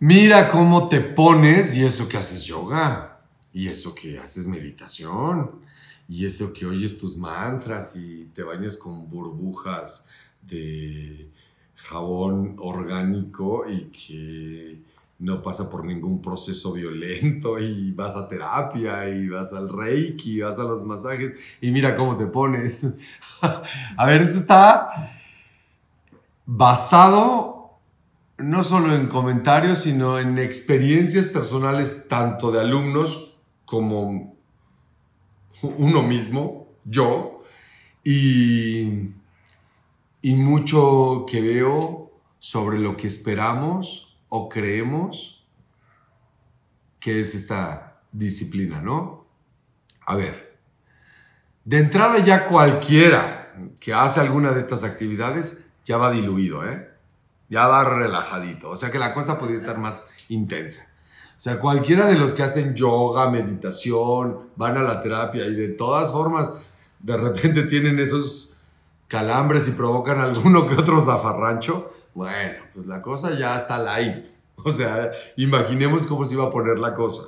Mira cómo te pones y eso que haces yoga, y eso que haces meditación, y eso que oyes tus mantras y te bañas con burbujas de jabón orgánico y que no pasa por ningún proceso violento y vas a terapia y vas al reiki, vas a los masajes y mira cómo te pones. a ver, esto está basado no solo en comentarios, sino en experiencias personales tanto de alumnos como uno mismo, yo, y, y mucho que veo sobre lo que esperamos o creemos que es esta disciplina, ¿no? A ver, de entrada ya cualquiera que hace alguna de estas actividades ya va diluido, ¿eh? Ya va relajadito. O sea que la cosa podría estar más intensa. O sea, cualquiera de los que hacen yoga, meditación, van a la terapia y de todas formas de repente tienen esos calambres y provocan alguno que otro zafarrancho, bueno, pues la cosa ya está light. O sea, imaginemos cómo se iba a poner la cosa.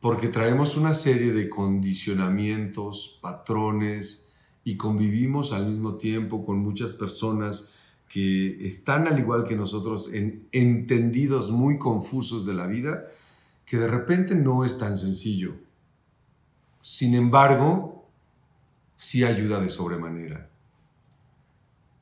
Porque traemos una serie de condicionamientos, patrones, y convivimos al mismo tiempo con muchas personas que están al igual que nosotros en entendidos muy confusos de la vida, que de repente no es tan sencillo. Sin embargo, sí ayuda de sobremanera.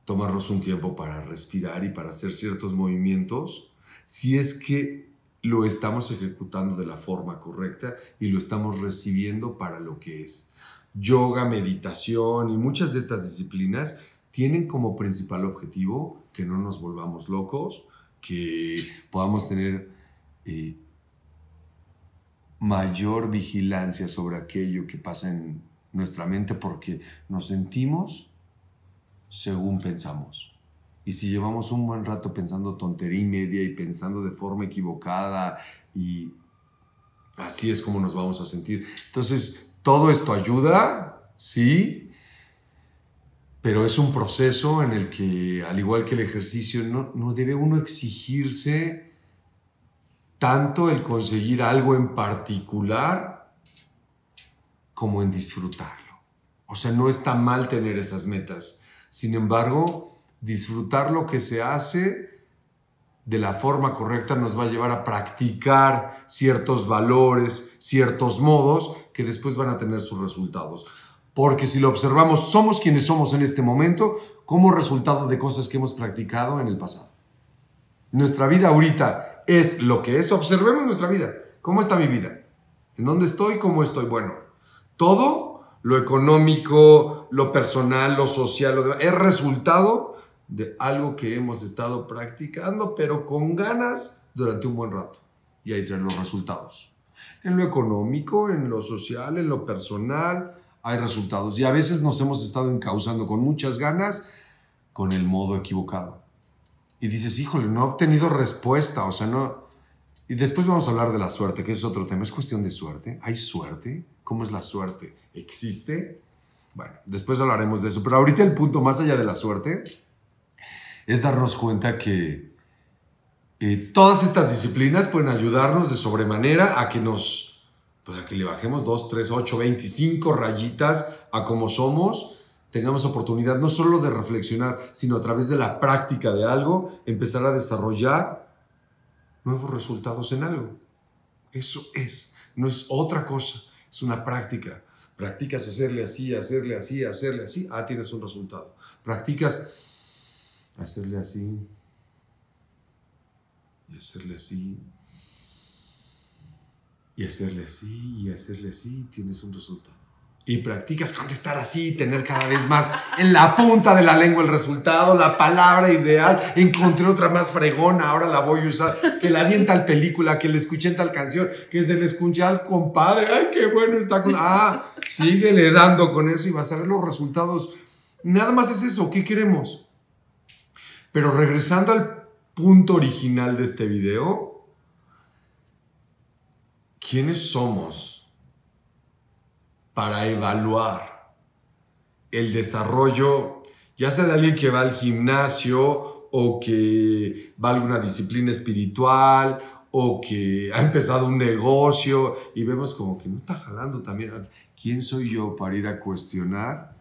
Tomarnos un tiempo para respirar y para hacer ciertos movimientos, si es que lo estamos ejecutando de la forma correcta y lo estamos recibiendo para lo que es yoga, meditación y muchas de estas disciplinas tienen como principal objetivo que no nos volvamos locos, que podamos tener eh, mayor vigilancia sobre aquello que pasa en nuestra mente porque nos sentimos según pensamos. Y si llevamos un buen rato pensando tontería y media y pensando de forma equivocada y así es como nos vamos a sentir. Entonces, todo esto ayuda, sí, pero es un proceso en el que, al igual que el ejercicio, no, debe uno exigirse tanto el conseguir algo en particular como en disfrutarlo. O sea, no está mal tener esas metas. Sin embargo, disfrutar lo que se hace de la forma correcta nos va a llevar a practicar ciertos valores, ciertos modos que después van a tener sus resultados. Porque si lo observamos, somos quienes somos en este momento como resultado de cosas que hemos practicado en el pasado. Nuestra vida ahorita es lo que es. Observemos nuestra vida. ¿Cómo está mi vida? ¿En dónde estoy? ¿Cómo estoy? Bueno, todo lo económico, lo personal, lo social, es resultado de algo que hemos estado practicando, pero con ganas durante un buen rato. Y ahí traen los resultados. En lo económico, en lo social, en lo personal, hay resultados. Y a veces nos hemos estado encauzando con muchas ganas con el modo equivocado. Y dices, híjole, no he obtenido respuesta, o sea, no... Y después vamos a hablar de la suerte, que es otro tema. ¿Es cuestión de suerte? ¿Hay suerte? ¿Cómo es la suerte? ¿Existe? Bueno, después hablaremos de eso. Pero ahorita el punto más allá de la suerte es darnos cuenta que eh, todas estas disciplinas pueden ayudarnos de sobremanera a que nos, pues a que le bajemos 2, 3, 8, 25 rayitas a como somos, tengamos oportunidad no solo de reflexionar, sino a través de la práctica de algo, empezar a desarrollar nuevos resultados en algo. Eso es, no es otra cosa, es una práctica. Practicas hacerle así, hacerle así, hacerle así, ah, tienes un resultado. Practicas hacerle así y hacerle así y hacerle así y hacerle así, tienes un resultado. Y practicas contestar así, tener cada vez más en la punta de la lengua el resultado, la palabra ideal. Encontré otra más fregona, ahora la voy a usar. Que la vi en tal película, que le escuché tal canción, que se le escucha al compadre. ¡Ay, qué bueno está! Con... Ah, síguele dando con eso y vas a ver los resultados. Nada más es eso. ¿Qué queremos? Pero regresando al punto original de este video, ¿quiénes somos para evaluar el desarrollo, ya sea de alguien que va al gimnasio o que va a alguna disciplina espiritual o que ha empezado un negocio y vemos como que no está jalando también. ¿Quién soy yo para ir a cuestionar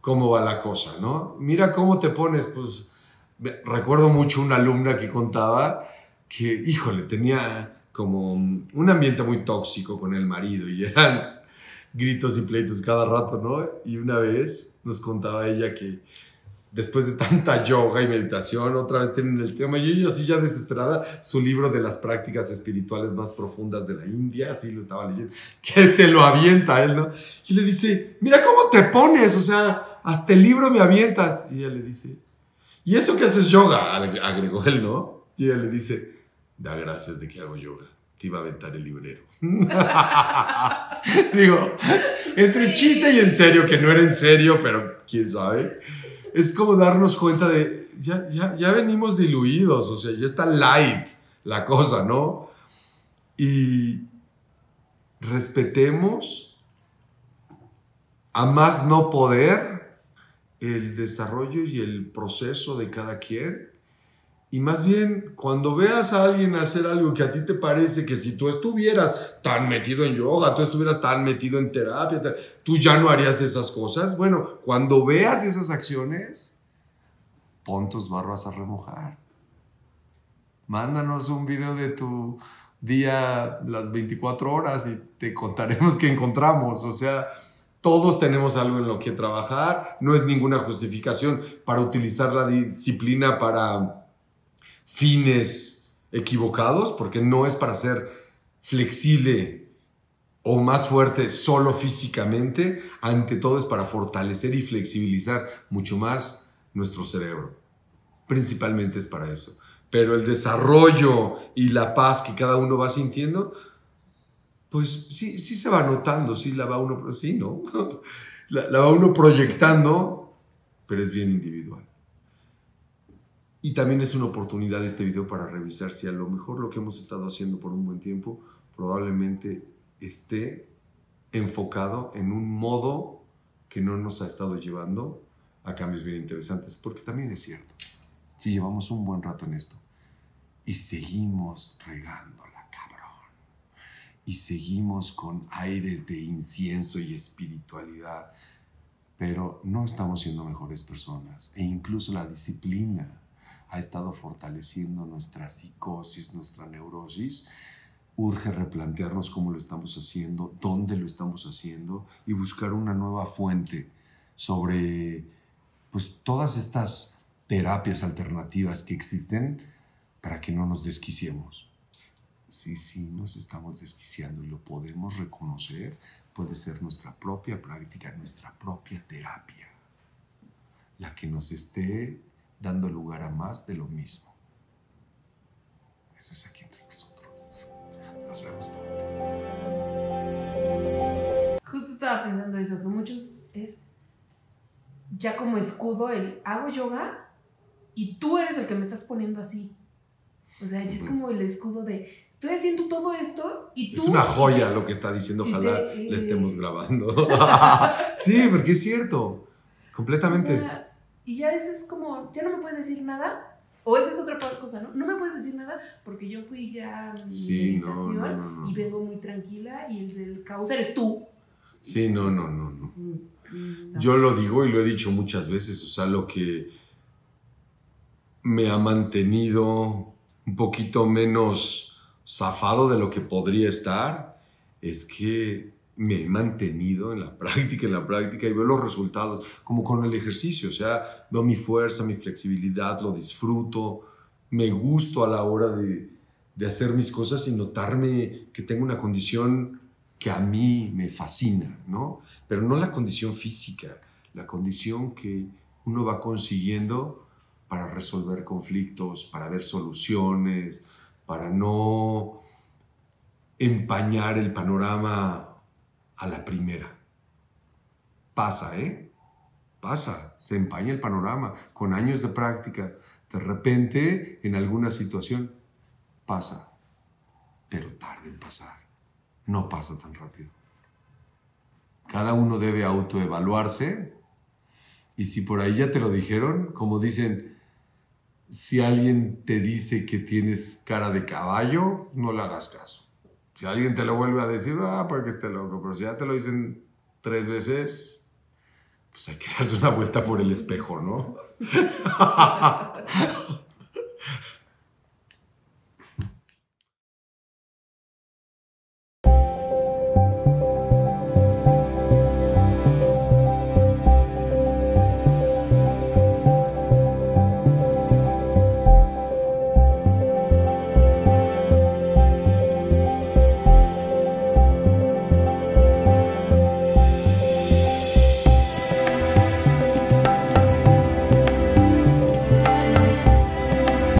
cómo va la cosa, no? Mira cómo te pones, pues recuerdo mucho una alumna que contaba que, híjole, tenía como un ambiente muy tóxico con el marido y eran gritos y pleitos cada rato, ¿no? Y una vez nos contaba ella que después de tanta yoga y meditación, otra vez tienen el tema, y ella así ya desesperada, su libro de las prácticas espirituales más profundas de la India, así lo estaba leyendo, que se lo avienta a él, ¿no? Y le dice, mira cómo te pones, o sea, hasta el libro me avientas. Y ella le dice, ¿y eso que haces yoga? Agregó él, ¿no? Y ella le dice, da gracias de que hago yoga. Te iba a aventar el librero. Digo, entre chiste y en serio, que no era en serio, pero quién sabe es como darnos cuenta de, ya, ya, ya venimos diluidos, o sea, ya está light la cosa, ¿no? Y respetemos a más no poder el desarrollo y el proceso de cada quien. Y más bien, cuando veas a alguien hacer algo que a ti te parece que si tú estuvieras tan metido en yoga, tú estuvieras tan metido en terapia, tú ya no harías esas cosas. Bueno, cuando veas esas acciones, pon tus barbas a remojar. Mándanos un video de tu día las 24 horas y te contaremos qué encontramos. O sea, todos tenemos algo en lo que trabajar. No es ninguna justificación para utilizar la disciplina para fines equivocados, porque no es para ser flexible o más fuerte solo físicamente, ante todo es para fortalecer y flexibilizar mucho más nuestro cerebro. Principalmente es para eso. Pero el desarrollo y la paz que cada uno va sintiendo, pues sí, sí se va notando, sí la va uno, sí, ¿no? La, la va uno proyectando, pero es bien individual. Y también es una oportunidad este video para revisar si a lo mejor lo que hemos estado haciendo por un buen tiempo probablemente esté enfocado en un modo que no nos ha estado llevando a cambios bien interesantes, porque también es cierto, si llevamos un buen rato en esto y seguimos regándola, cabrón, y seguimos con aires de incienso y espiritualidad, pero no estamos siendo mejores personas, e incluso la disciplina ha estado fortaleciendo nuestra psicosis, nuestra neurosis, urge replantearnos cómo lo estamos haciendo, dónde lo estamos haciendo y buscar una nueva fuente sobre pues, todas estas terapias alternativas que existen para que no nos desquiciemos. Sí, sí, nos estamos desquiciando y lo podemos reconocer, puede ser nuestra propia práctica, nuestra propia terapia, la que nos esté dando lugar a más de lo mismo. Eso es aquí entre nosotros. Nos vemos pronto. Justo estaba pensando eso, que muchos es ya como escudo el hago yoga y tú eres el que me estás poniendo así. O sea, ya es como el escudo de estoy haciendo todo esto y tú. Es una joya lo que está diciendo, ojalá le estemos grabando. sí, porque es cierto, completamente. Y ya eso es como, ya no me puedes decir nada. O esa es otra cosa, ¿no? No me puedes decir nada porque yo fui ya a mi meditación y vengo muy tranquila y el del caos eres tú. Sí, no, no, no, mm, no. Yo lo digo y lo he dicho muchas veces, o sea, lo que me ha mantenido un poquito menos zafado de lo que podría estar es que me he mantenido en la práctica, en la práctica y veo los resultados, como con el ejercicio, o sea, veo mi fuerza, mi flexibilidad, lo disfruto, me gusto a la hora de, de hacer mis cosas y notarme que tengo una condición que a mí me fascina, ¿no? Pero no la condición física, la condición que uno va consiguiendo para resolver conflictos, para ver soluciones, para no empañar el panorama a la primera. Pasa, ¿eh? Pasa, se empaña el panorama con años de práctica. De repente, en alguna situación, pasa, pero tarde en pasar. No pasa tan rápido. Cada uno debe autoevaluarse y si por ahí ya te lo dijeron, como dicen, si alguien te dice que tienes cara de caballo, no le hagas caso. Si alguien te lo vuelve a decir, ah, porque esté loco, pero si ya te lo dicen tres veces, pues hay que darse una vuelta por el espejo, ¿no?